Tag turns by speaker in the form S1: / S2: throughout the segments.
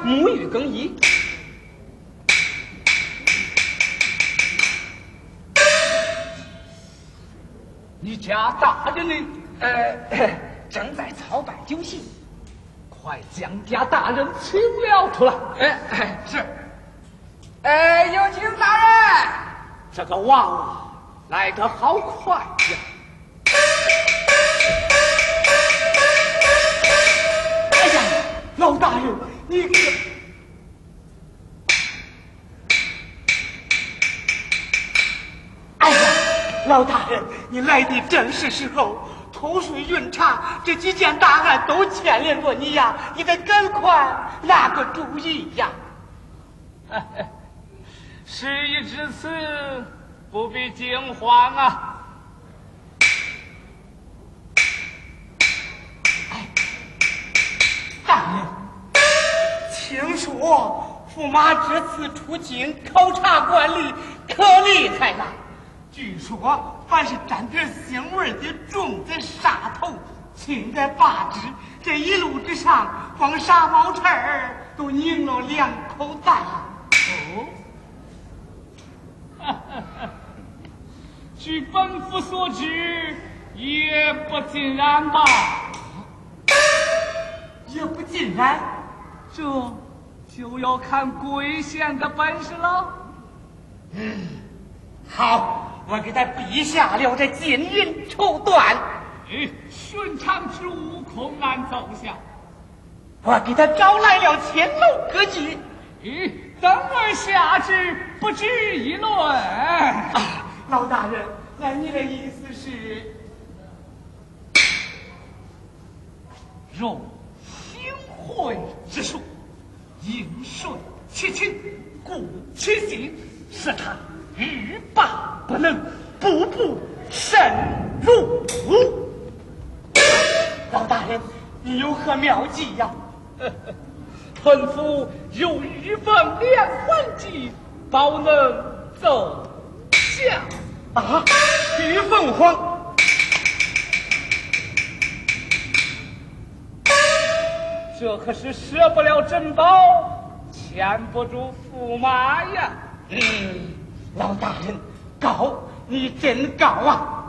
S1: 在
S2: 驿馆沐浴更衣。
S1: 你家大人呢？
S2: 呃，正在操办酒席。
S1: 快将家大人请了出来。
S2: 哎，是。哎，有请大人。
S1: 这个娃娃来得好快呀！哎呀，老大人，你可……哎呀，老大人，你来的正是时候。偷税运茶这几件大案都牵连着你呀，你得赶快拿个主意呀！
S3: 事已至此，不必惊慌啊！
S1: 哎，大人，听说驸马这次出京考察管理可厉害了，据说。凡是沾点腥味的粽子、沙头，轻在罢之。这一路之上，光杀毛刺儿都拧了两口蛋。
S3: 哦，据本府所知，也不尽然吧？
S1: 也不尽然，
S3: 这就要看贵县的本事了。
S1: 嗯，好。我给他陛下了这金银绸缎，
S3: 寻常之物恐难奏效。
S1: 我给他招来了千楼歌妓，
S3: 嗯，等而下之，不值一论。
S1: 啊，老大人，那你的意思是，
S3: 用行贿之术，应顺其情，故其心，使他。欲罢不能，步步神入。
S1: 老大人，你有何妙计呀？
S3: 本府有玉凤连环计，保能奏效。
S1: 啊，玉凤凰，
S3: 这可是舍不了珍宝，牵不住驸马呀。
S1: 嗯。老大人，告你真告啊！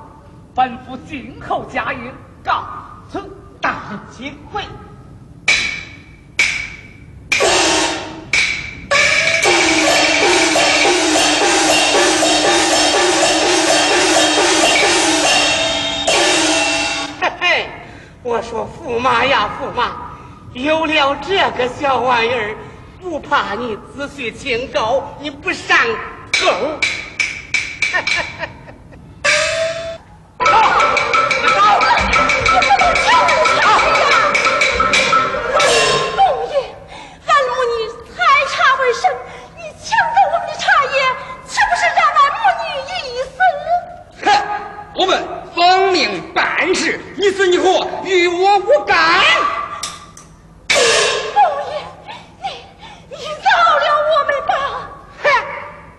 S3: 本府静候佳音，告辞
S1: 大人请回。嘿嘿，我说驸马呀，驸马，有了这个小玩意儿，不怕你子虚清高，你不上。狗！哈哈哈哈你走！
S4: 你活与我无干呀？龙爷，俺母女采茶为生，你抢走我们的茶叶，岂不是让俺母女一死？
S2: 哼！我们奉命办事，你死你活与我无干。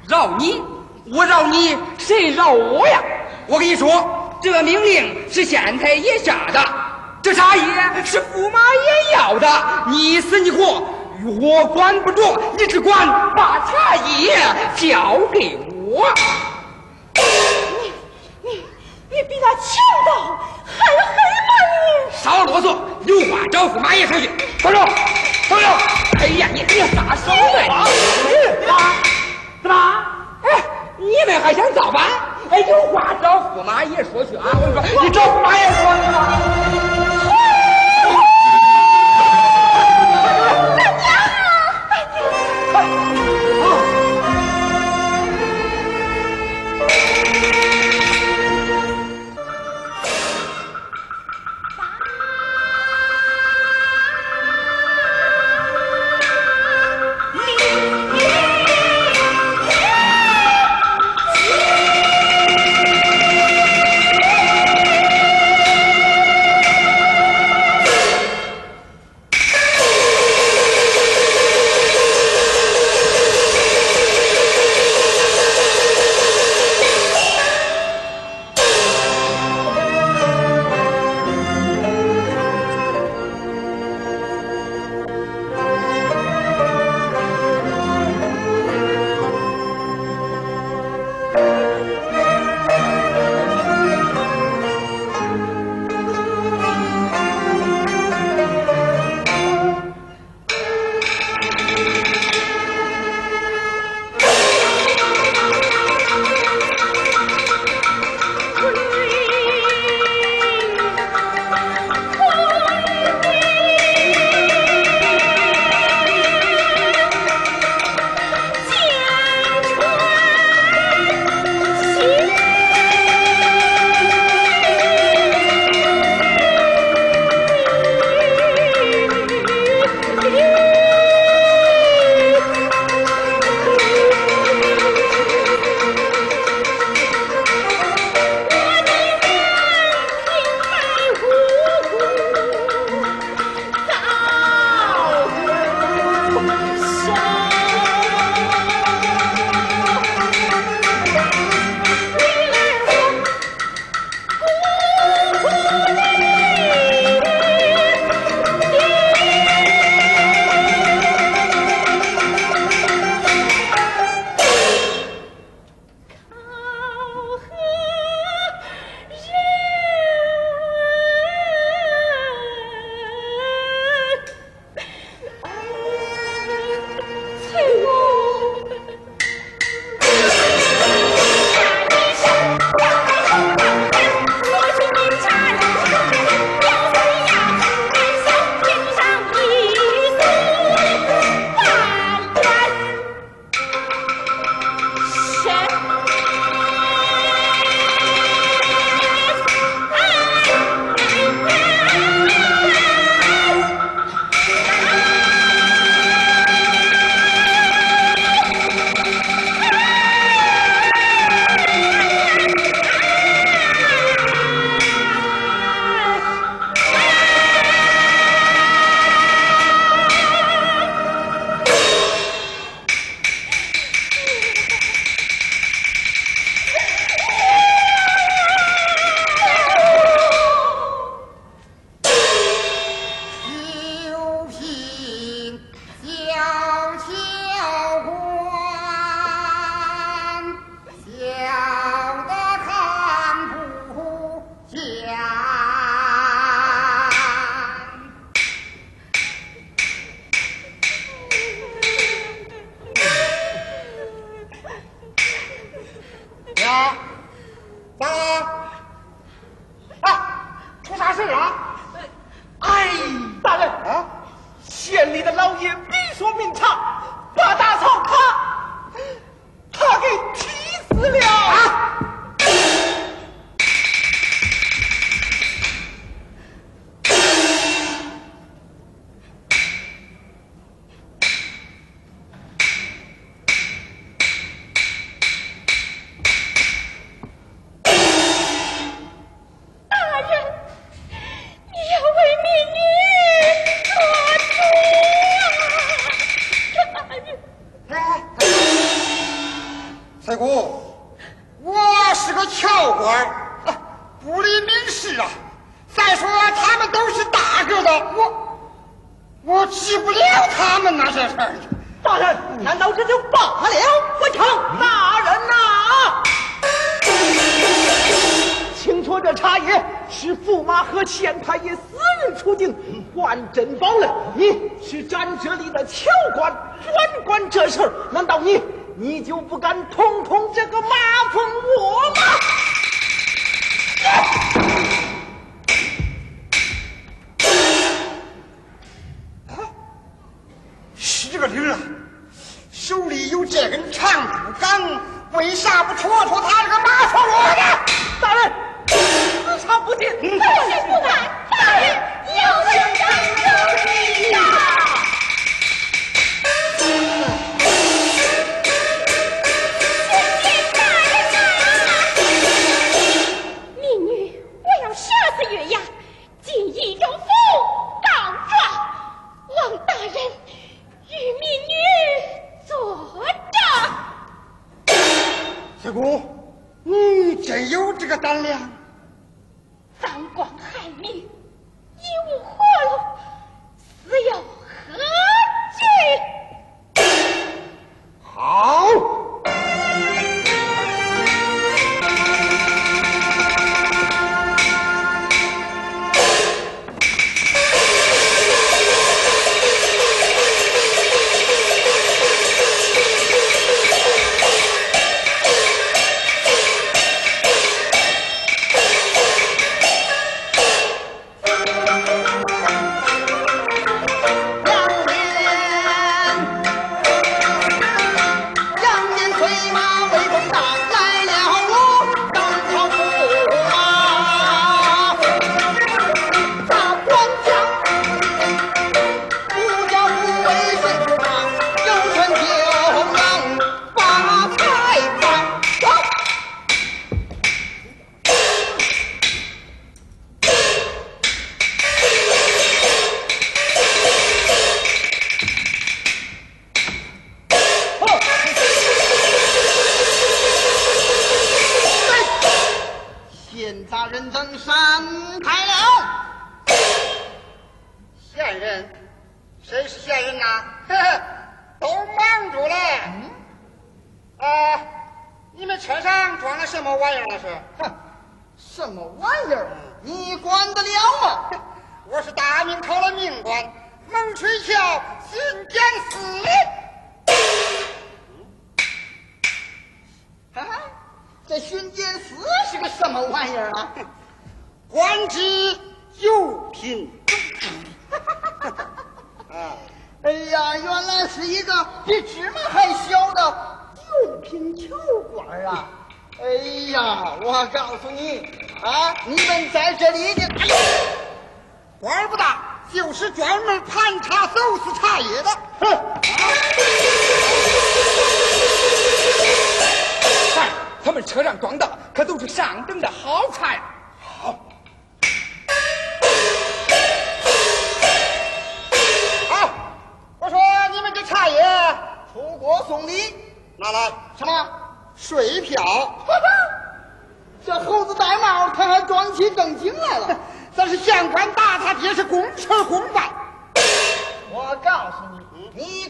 S2: 饶你，我饶你，谁饶我呀？我跟你说，这个命令是县太爷下的，这茶叶是驸马爷要的，你死你活我管不着，你只管把茶叶交给我。
S4: 你你你比他强盗还黑吗？
S2: 你少啰嗦，有话找驸马爷说去。放手，放手！哎呀，你你撒手呢？你怎么？哎，你们还想咋办？哎，有话找驸马爷说去啊！我跟你说，你找驸马爷说去吧。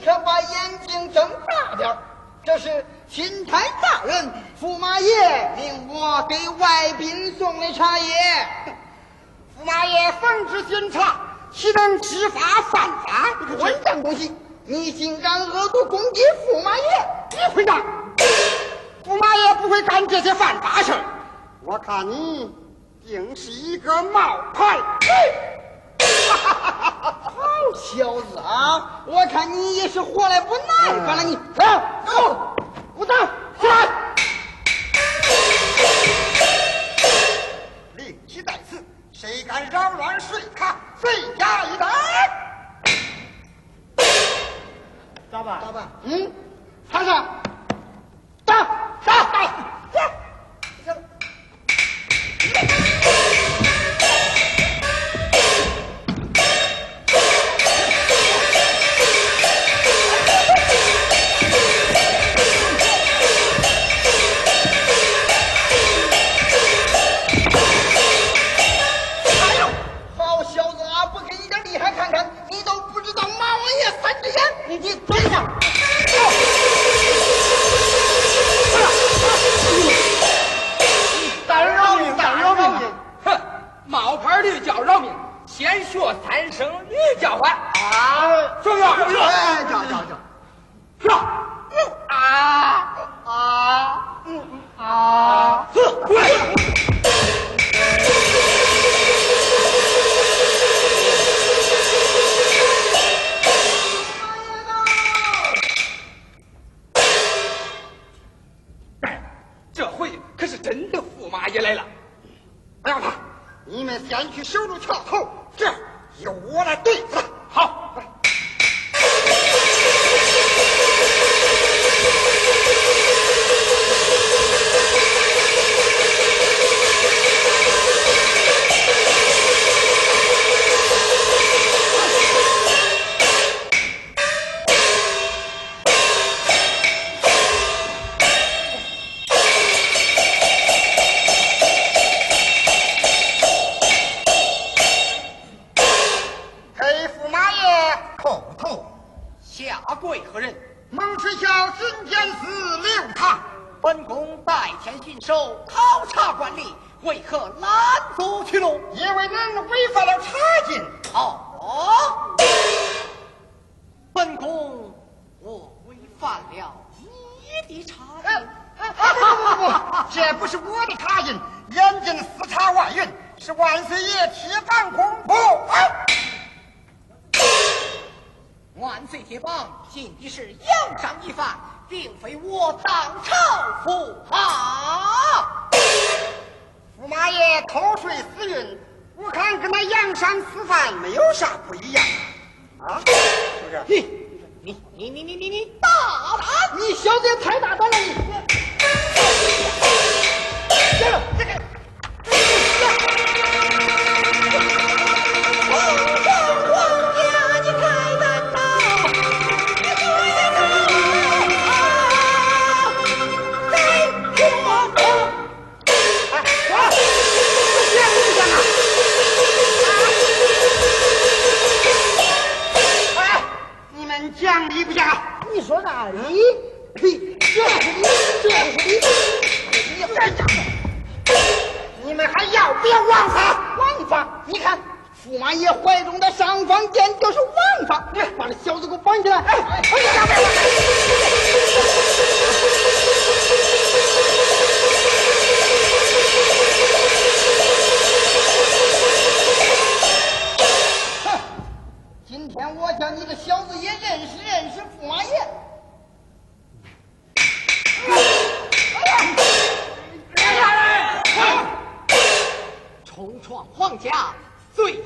S5: 可把
S6: 眼睛睁
S7: 大
S8: 点这是钦差大人驸马爷
S5: 命我给外宾送
S8: 的
S5: 茶叶。驸马爷奉旨巡
S6: 查，岂能知法犯
S5: 法？混账东西，你竟敢
S6: 恶毒攻击驸马爷！你混账！
S5: 驸
S6: 马
S5: 爷不会干这
S6: 些犯
S5: 法事儿。我看你定是
S6: 一个冒牌。哈哈哈哈
S5: 哈！小子
S6: 啊！我
S5: 看你也是活的不耐
S6: 烦了你，你走，走，我当起来。令旗在此，谁敢扰乱睡卡，罪加一等。咋办？咋办？嗯，查查。
S8: 打打打！行行。学三声女叫唤，啊，
S5: 重要重，
S8: 哎，叫叫叫，是啊
S2: 啊
S6: 啊。啊，是跪。这回可是真的，
S2: 驸马也来了，
S6: 让他。你们先去
S2: 守住桥头，这由我来对付他。好。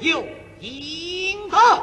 S2: 就迎他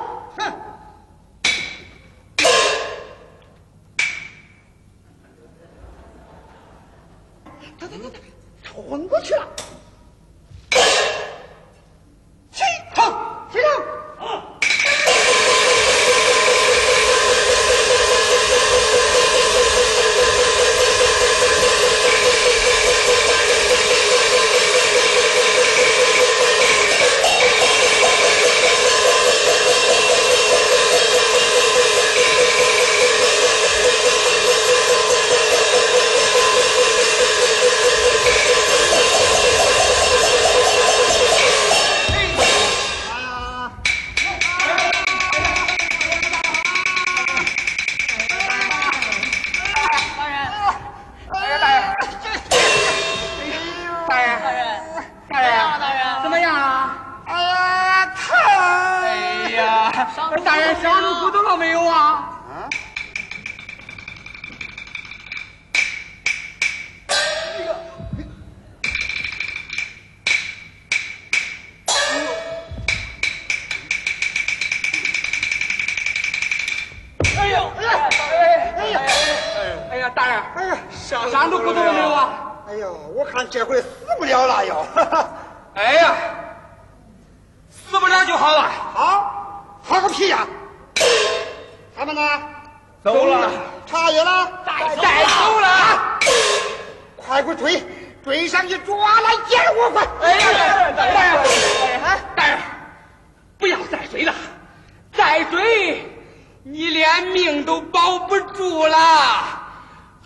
S2: 命都保不住了，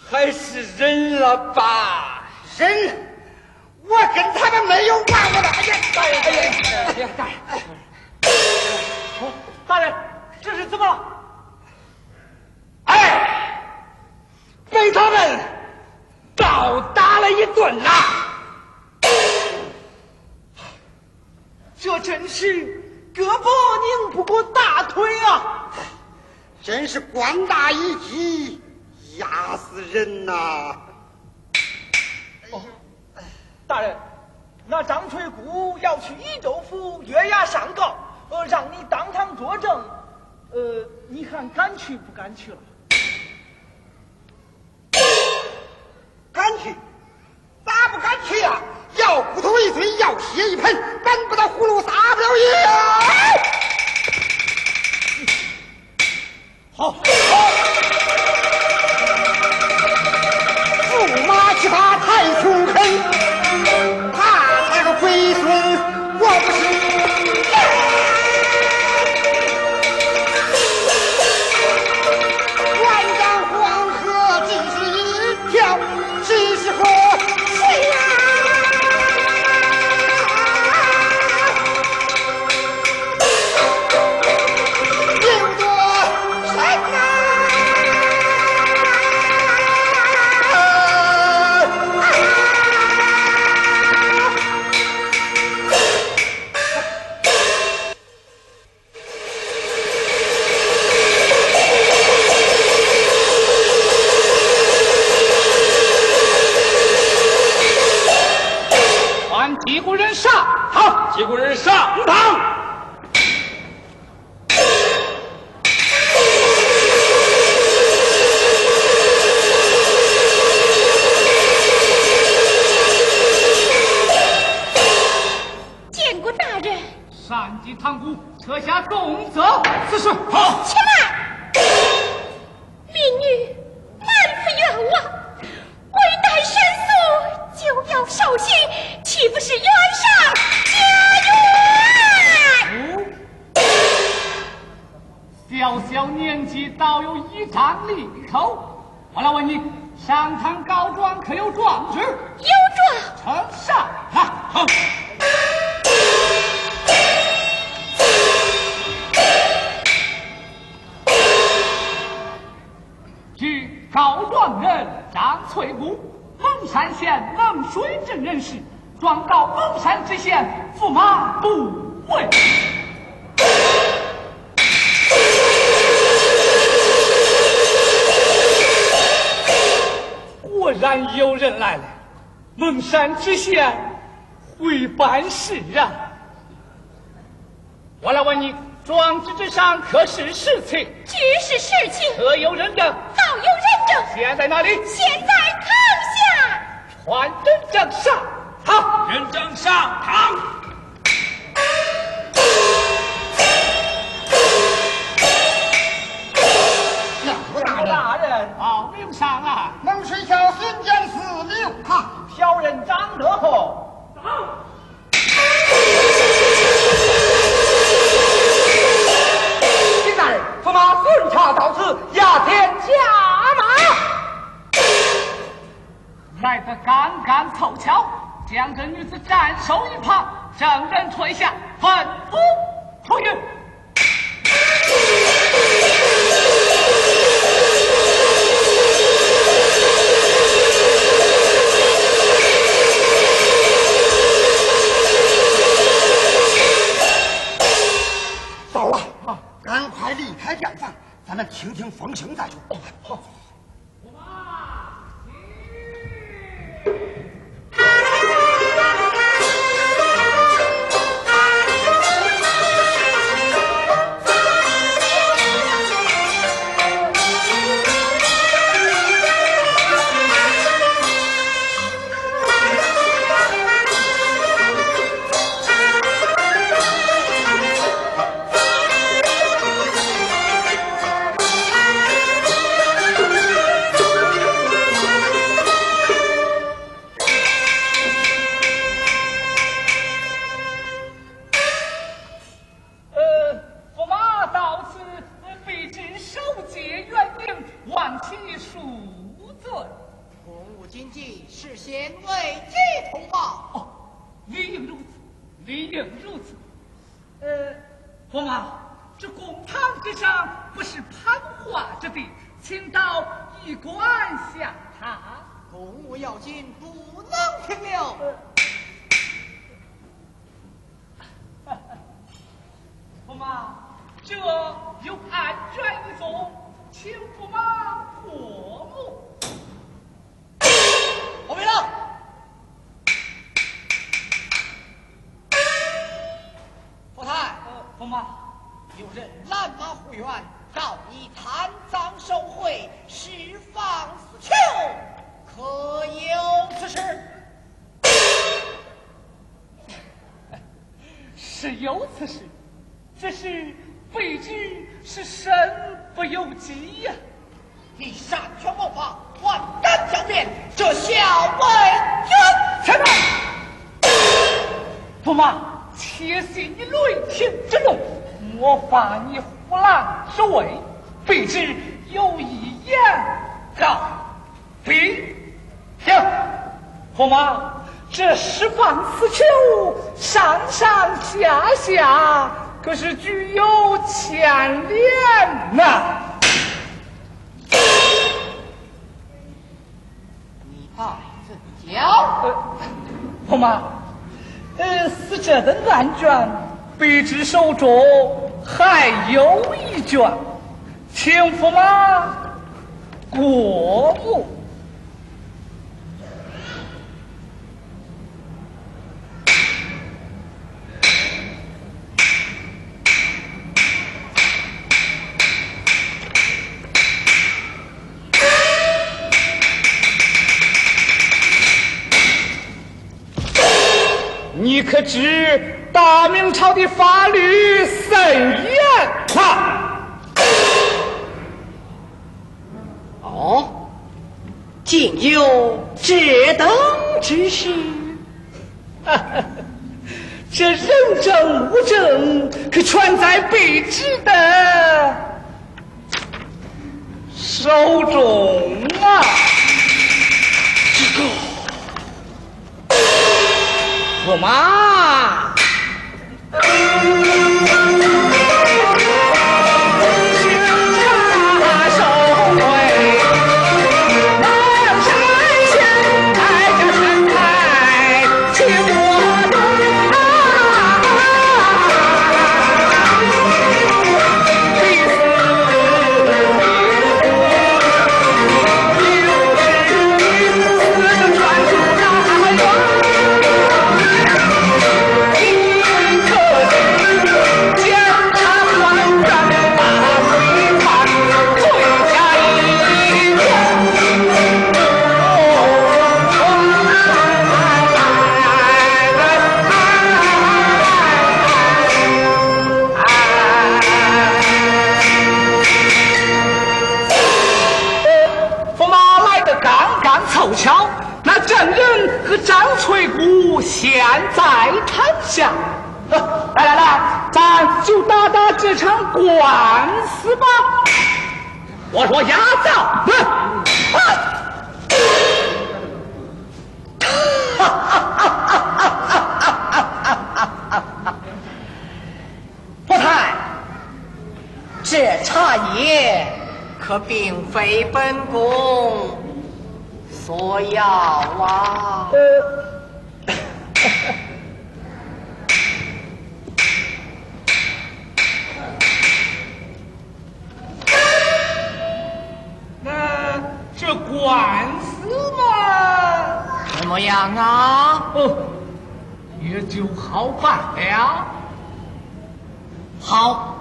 S2: 还是忍了吧。
S6: 忍！我跟他们没有完我的！哎呀，
S2: 大人，哎呀，大人，
S3: 大人，这是怎么了？
S2: 哎，被他们暴打了一顿呐！
S3: 这真是胳膊拧不过大腿啊！
S6: 真是官大一级，压死人呐！
S3: 大人，那张翠姑要去益州府月牙上告，呃，让你当堂作证，呃，你看敢去不敢去了？
S6: 敢去？咋不敢去呀、要骨头一堆，要血一盆，搬不到葫芦撒不了野
S3: 好，
S6: 驸马骑马太凶狠，他个龟孙，我不是。
S3: 上级堂鼓，撤下重责。此事好。
S4: 且慢，民女满腹冤枉，未待申诉就要受刑，岂不是冤上加冤？
S3: 小小年纪倒有一张利口，我来问你，蒙山知县会办事啊！我来问你，庄子之上可是实情？
S4: 据是事情，
S3: 可有人证？
S4: 早有人证，
S3: 现在哪里？
S4: 现在堂下。
S3: 传人证上。堂，人证上堂。
S6: 我大人，
S3: 大人，报名小人张德厚。
S2: 金大人，驸马巡查到此，押天下马。
S3: 来得刚刚凑巧，将这女子斩首一旁，证人退下，吩咐出狱。
S6: 咱们听听风声再说。好。
S3: 只有一言告禀。行，驸马，这十方死囚，上上下下可是具有牵连呐。
S5: 你爱怎教？
S3: 呃，驸马，呃，死者的案卷，卑职手中还有一卷，请驸马过目。你可知大明朝的法律甚严？哈！
S5: 哦，竟有这等之事？
S3: 这人证物证可全在卑职的手中啊！这个。驸马。
S5: 非本宫所要啊。
S3: 那这官司嘛，
S5: 怎么样啊？
S3: 哦，也就好办了。
S5: 好，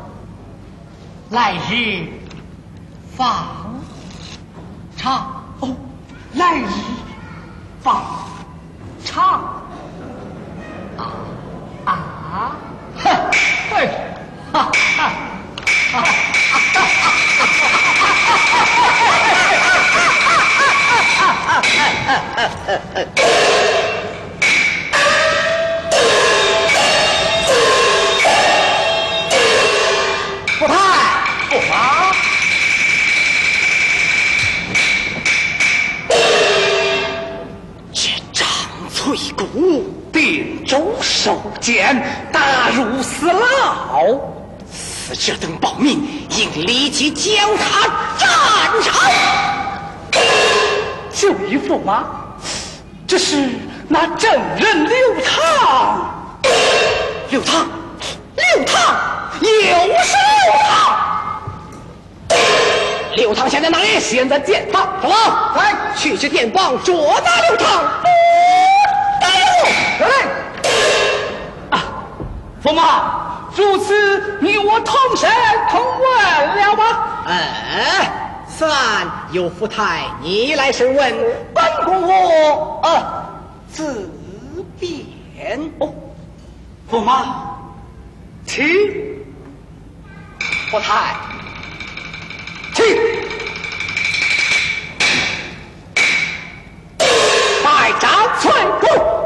S5: 来日放场。
S3: 哦，来日死
S8: 者等保命，应立即将他斩首。
S3: 就义驸马，这是那证人刘唐。
S8: 刘唐，刘唐，又是刘唐。刘唐现在哪里？
S3: 现在殿堂。
S8: 走了，来，去去电报，捉拿刘唐。
S3: 来来。啊，驸马，如此你我同生同问了吗？
S8: 哎，此案由福太你来审问，
S3: 本公我啊
S8: 自便。
S3: 哦，驸马，请
S8: 福台，
S3: 请
S8: 拜斩翠宫。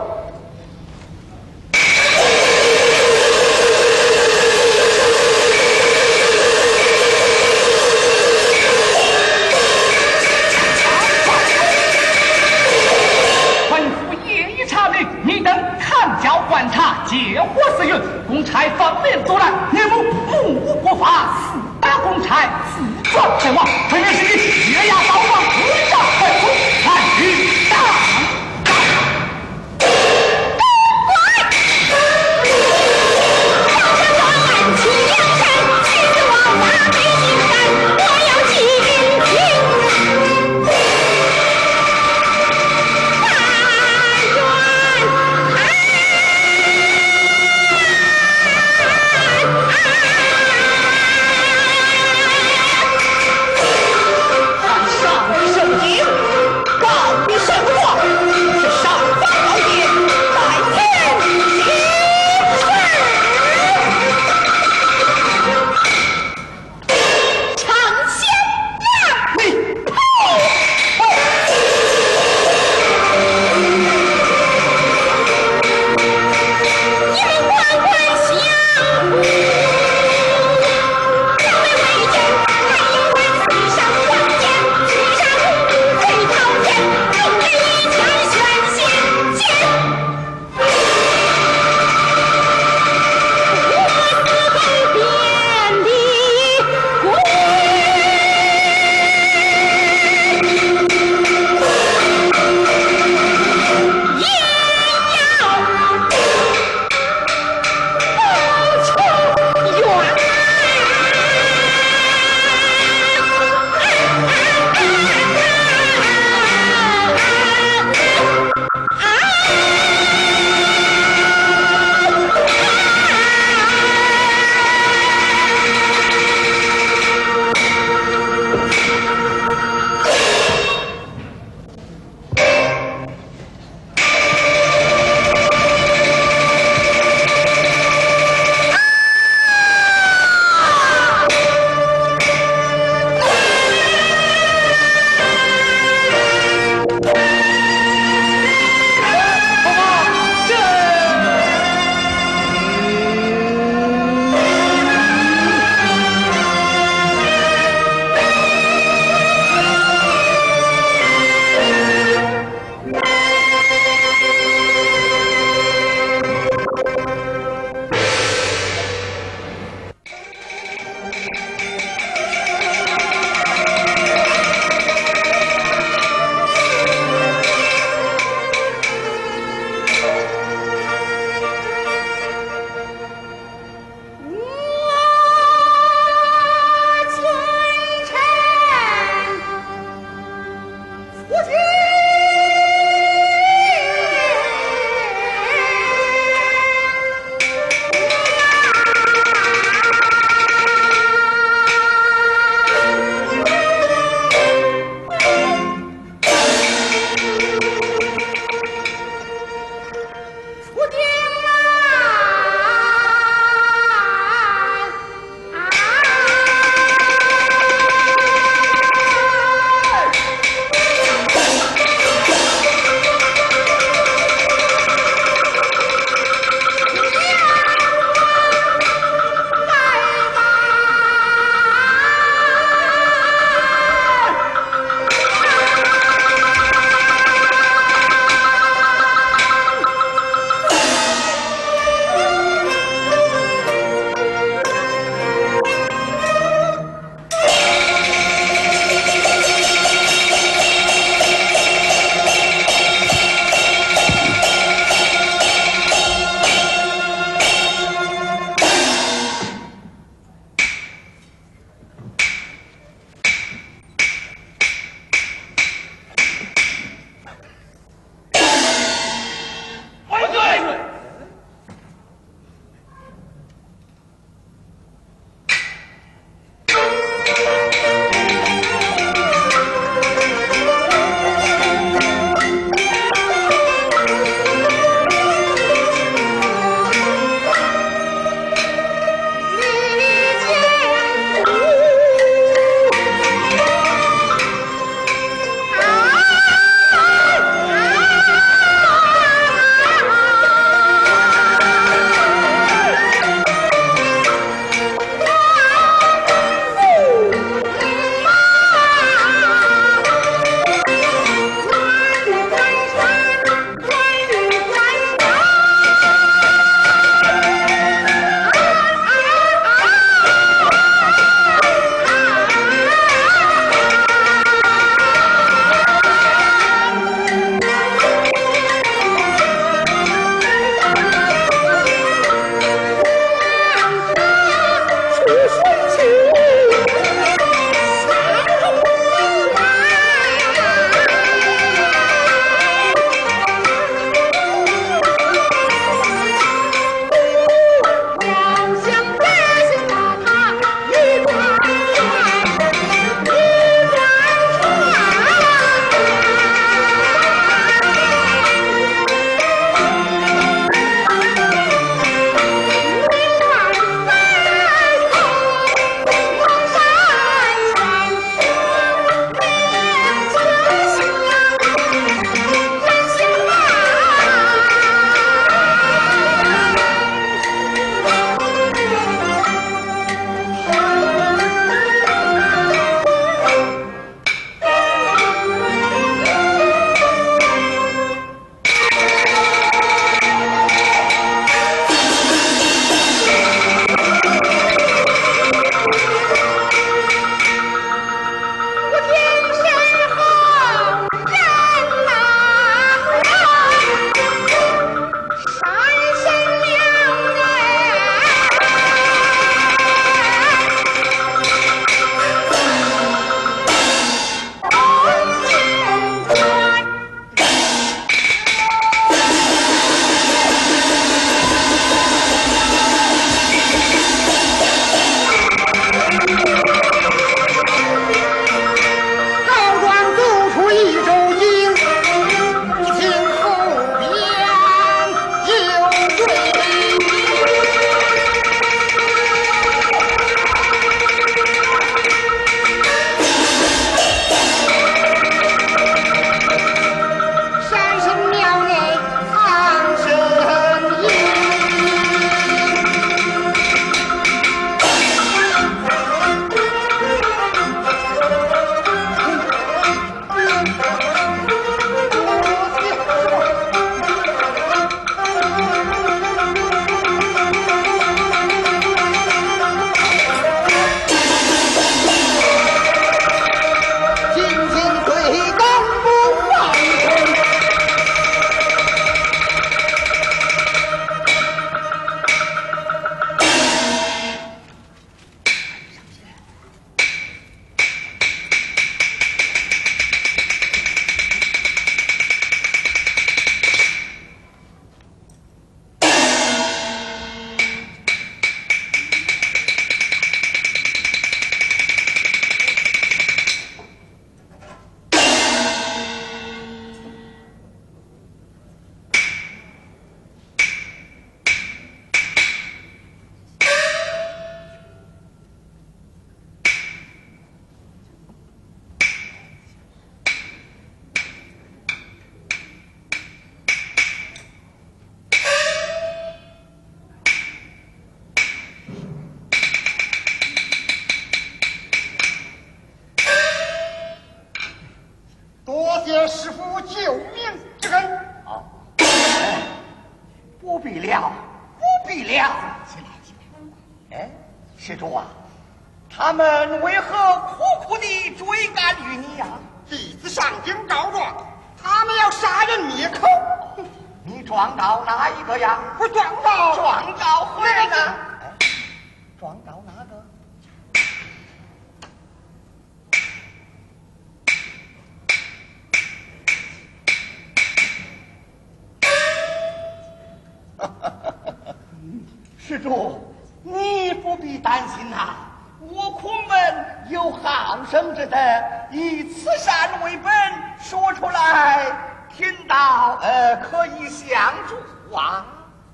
S9: 道呃可以相助啊。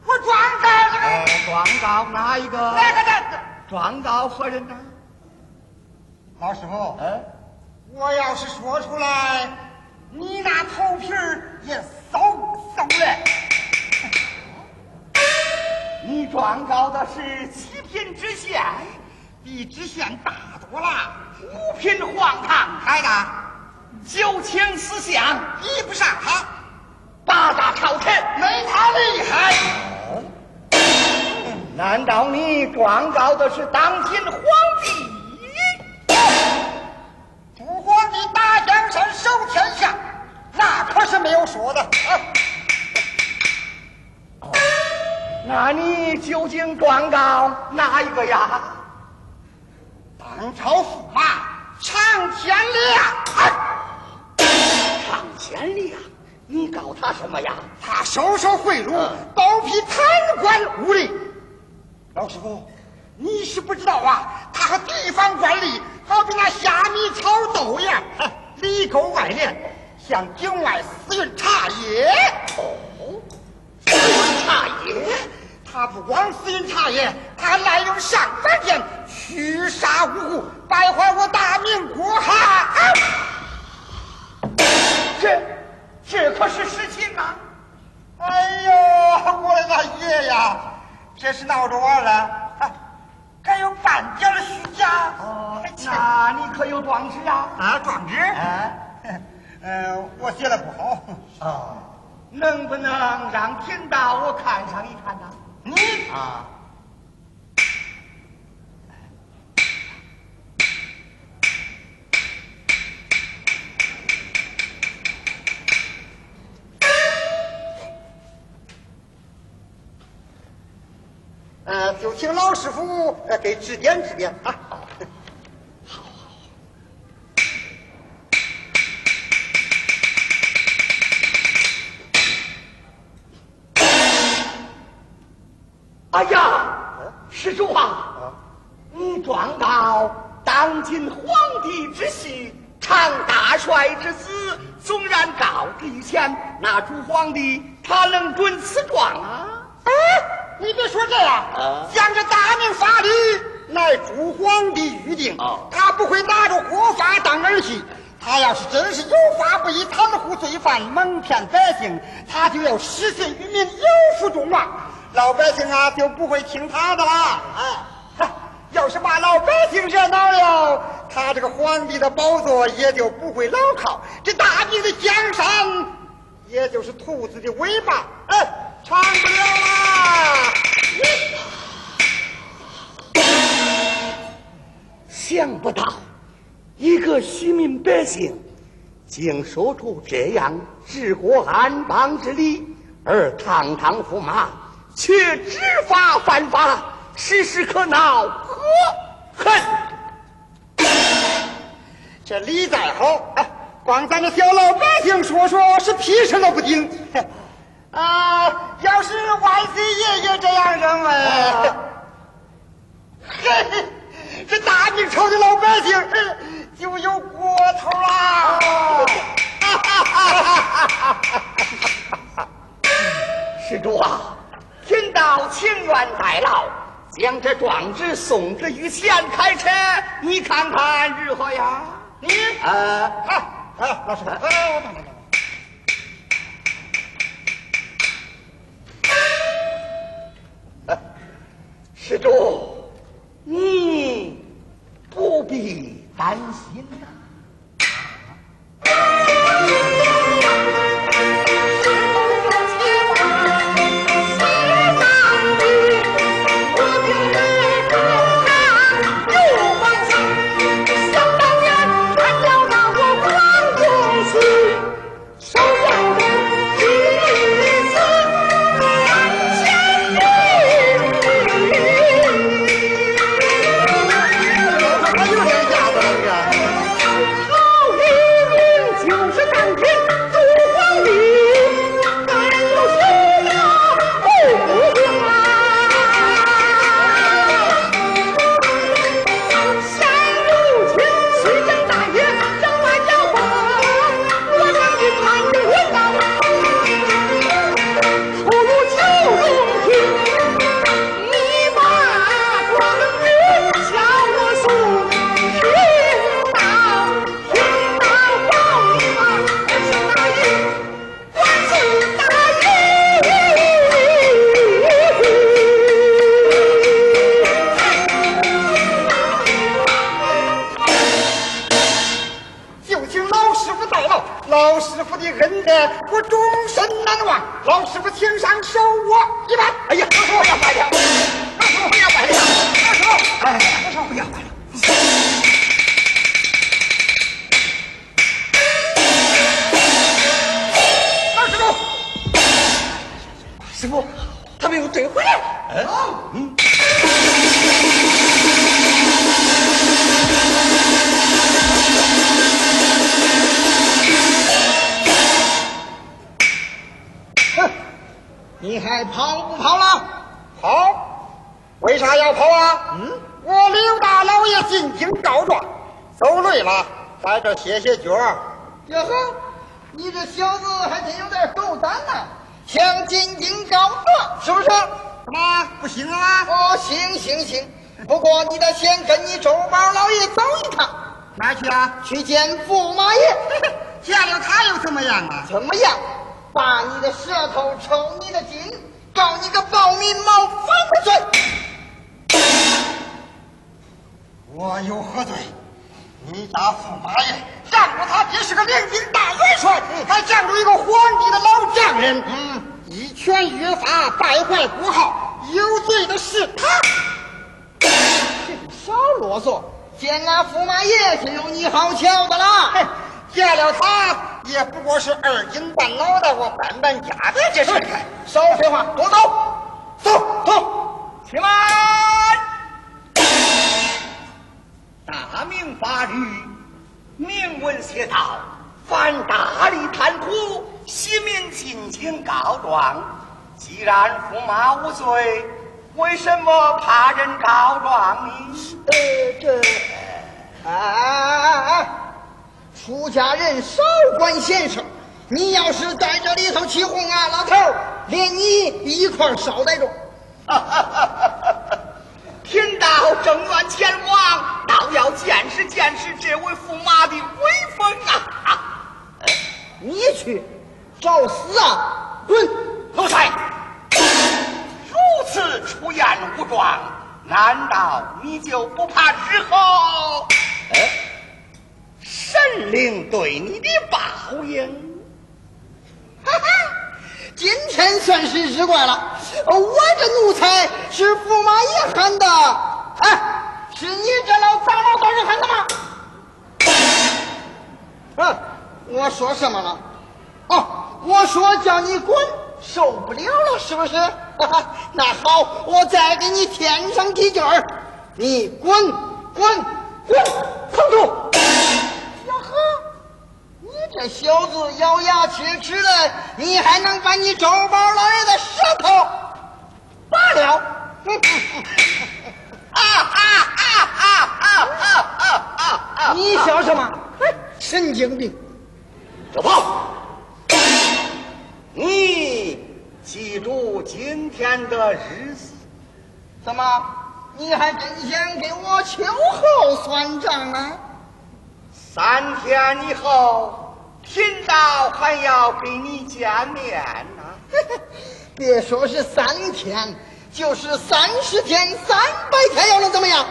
S6: 我状告这个，
S9: 呃，状告哪一个？
S6: 那个那个，
S9: 状告何人呢？
S6: 老师傅，
S9: 呃，
S6: 我要是说出来，你那头皮儿也嗖嗖了。
S9: 你状告的是七品知县，
S6: 比知县大多了，
S9: 五品荒唐，
S6: 开的
S9: 九卿四相，
S6: 比不上他，
S9: 八大朝臣，
S6: 没他厉害。
S9: 难道你状告的是当今皇帝？
S6: 不过你打江山守天下，那可是没有说的。啊
S9: 那你究竟状告哪一个呀？
S6: 当朝驸马常天良，
S9: 常千里啊！你告他什么呀？
S6: 他收受贿赂，包庇贪官污吏。老师傅，你是不知道啊，他和地方官吏好比那虾米炒豆一样，哎里沟外连，向境外私运茶叶。
S9: 私运茶叶，
S6: 他不光私运茶叶，他还滥用上凡剑，驱杀无辜，败坏我大明国汉。
S9: 这这可是实情啊！
S6: 哎呦，我的大爷呀，这是闹着玩了，啊还有半点的虚假。
S9: 哦，那你可有状纸啊？
S6: 啊，状纸？
S9: 哎，
S6: 呃，我写的不好。
S9: 哦，能不能让贫道我看上一看呢？
S6: 你
S9: 啊，
S6: 呃，就请老师傅呃给指点指点啊。
S9: 哎呀，施主啊，你状告当今皇帝之婿，常大帅之子，纵然告之于前，那主皇帝他能准此状啊？
S6: 哎，你别说这样
S9: 啊，
S6: 讲这大明法律乃诸皇帝预定
S9: 哦，
S6: 他不会拿着国法当儿戏。他要是真是有法不依、袒护罪犯、蒙骗百姓，他就要失信于民，有负众望，老百姓啊就不会听他的啦。哎，哈要是把老百姓惹恼了，他这个皇帝的宝座也就不会牢靠，这大明的江山也就是兔子的尾巴，哎，唱不了啦。
S9: 想不到，一个虚民百姓，竟说出这样治国安邦之理，而堂堂驸马却知法犯法，时时可恼可恨。
S6: 这理再好，哎，光咱这小老百姓说说是屁事都不顶。啊，要是万岁爷爷这样认为，嘿，这大明朝的老百姓呃就有过头啦。
S9: 施主啊，贫道情愿代劳，将这状纸送至于前开车，你看看如何呀？
S6: 你
S9: 啊
S6: 啊啊，老师，哎，我等等
S9: 施主，你不必担心呐、
S5: 想进京告状是不是？
S6: 怎么不行啊？
S5: 哦，行行行，不过你得先跟你周宝老爷走一趟，
S6: 哪去啊？
S5: 去见驸马爷。
S6: 见了他又怎么样啊？
S5: 怎么样？把你的舌头，抽你的筋，告你个暴民冒犯的罪。
S6: 我有何罪？你家驸马爷仗着他爹是个领兵大元帅，还仗着一个皇帝的老丈人，嗯，以权约法，败坏国号，有罪的是他。
S5: 少啰嗦，见俺驸马爷就有你好瞧的了。
S6: 哼，见了他也不过是二斤半脑袋，我搬搬家的这是。
S5: 少废话，多走，走走，
S9: 起来！大明法律明文写道：凡大力贪图，悉名进京告状。既然驸马无罪，为什么怕人告状呢？
S5: 呃，这，哎哎哎，出家人少管闲事。你要是在这里头起哄啊，老头儿连你一块儿捎带着。
S9: 贫道正愿前往，倒要见识见识这位驸马的威风啊！
S5: 你去找死啊！滚！
S9: 奴才，如此出言无状，难道你就不怕日后，呃，神灵对你的报应？
S5: 哈哈，今天算是日怪了。我这奴才是驸马爷喊的，哎，是你这老杂毛道人喊的吗？嗯，我说什么了？哦，我说叫你滚，受不了了，是不是？哈哈，那好，我再给你添上几句儿，你滚滚滚，放住！这小子咬牙切齿的，你还能把你周宝老爷的舌头拔了？
S9: 啊啊啊啊啊啊啊啊！
S5: 你笑什么？神经病！
S9: 小炮，你记住今天的日子。
S5: 怎么？你还真想给我秋后算账啊？
S9: 三天以后，贫道还要跟你见面呢、
S5: 别说是三天，就是三十天、三百天，又能怎么样？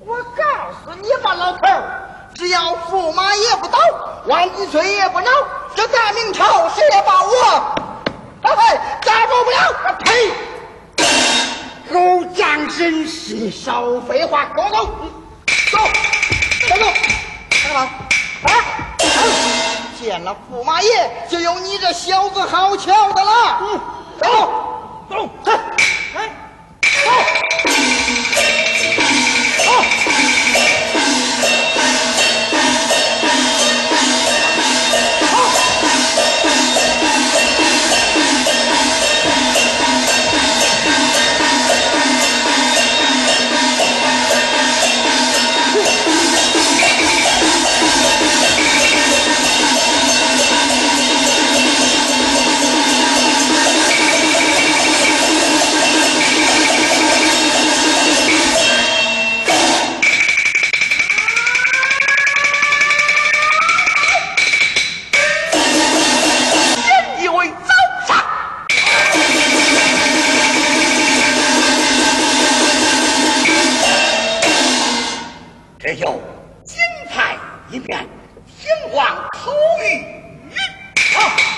S5: 我告诉你吧，老头儿，只要驸马爷不倒，万岁爷不恼，这大明朝谁也把我，嘿嘿，打住不了！呸！
S6: 狗仗人势，
S5: 少废话，跟我走，走，走走，干嘛？啊！见了驸马爷，就有你这小子好瞧的了。嗯，走，走，哎，哎，走，走。
S9: 一片天光透绿云啊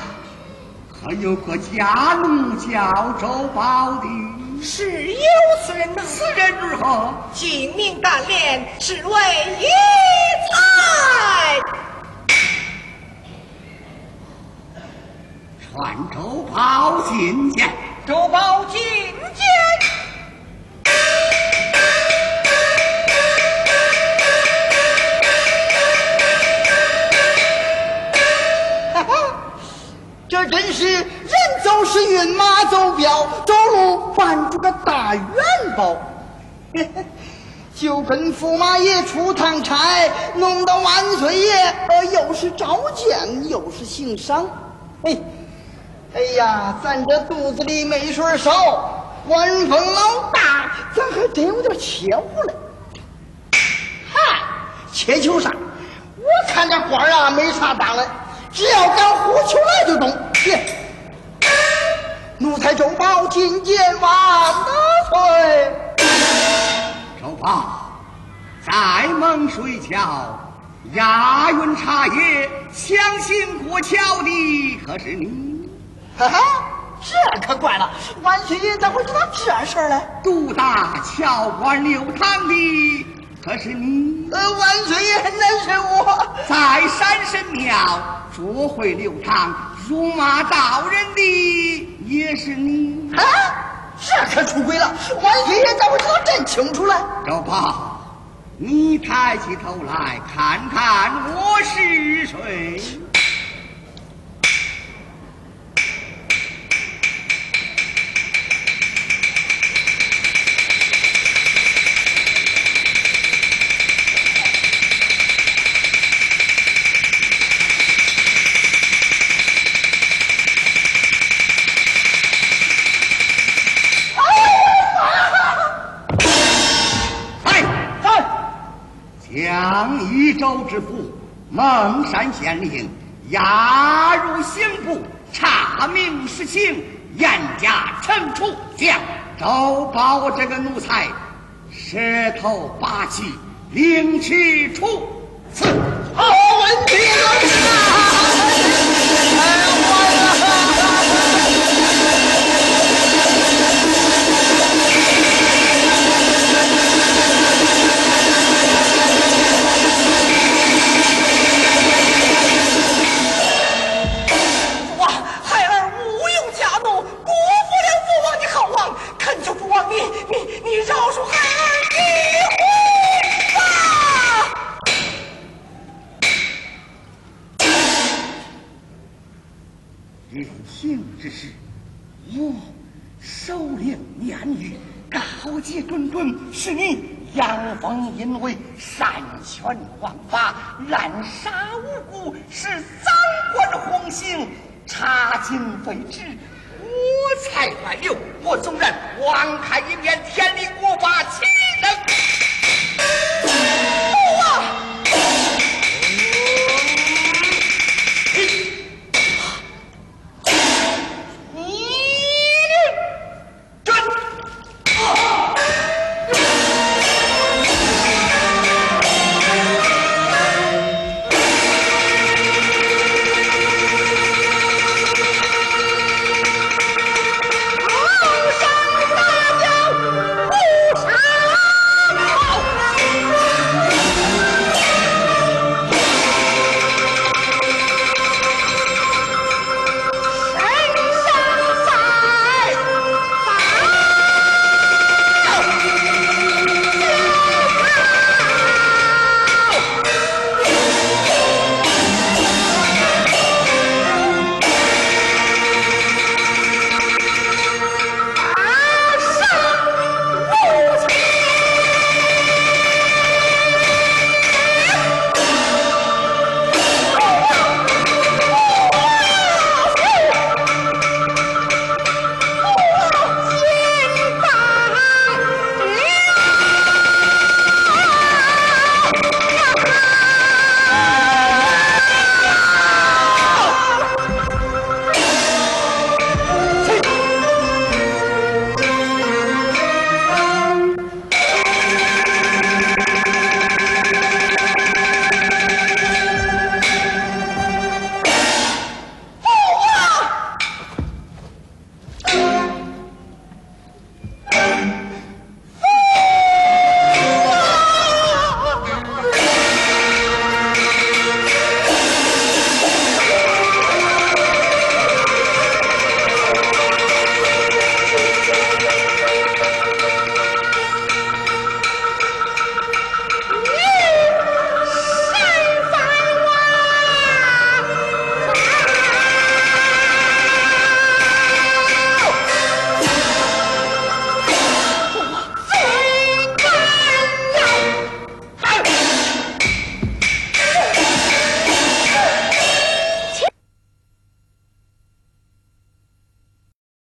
S9: 可有个家奴叫周宝的？
S8: 是有此人呐。此
S9: 人如何？
S8: 精明干练，是为一才。
S9: 传周宝觐见。
S8: 周宝觐见。
S9: 金牌一面，天王口谕
S5: 就跟驸马爷出趟差，弄到万岁爷，呃，又是召见，又是行赏。哎，哎呀，咱这肚子里没水少，官风老大，咱还真有点切乎了。嗨，切求啥？我看这官啊，没啥大的，只要敢呼求来就中。别，奴才周宝觐见万岁。
S9: 周宝，在蒙水桥押运茶叶，强行过桥的可是你？
S5: 哈哈，这可怪了，万岁爷咋会知道这事儿呢？
S9: 独大桥关六堂的可是你？
S5: 呃，万岁爷那是我。
S9: 在山神庙捉回六堂辱骂道人的也是你？
S5: 啊！这可出轨了！我爷爷咋会知道真清楚了？
S9: 周宝，你抬起头来看看我是谁。高知府，孟山县令，押入刑部，查明实情，严加惩处。将周包这个奴才，舌头拔起，凌迟处死。禁废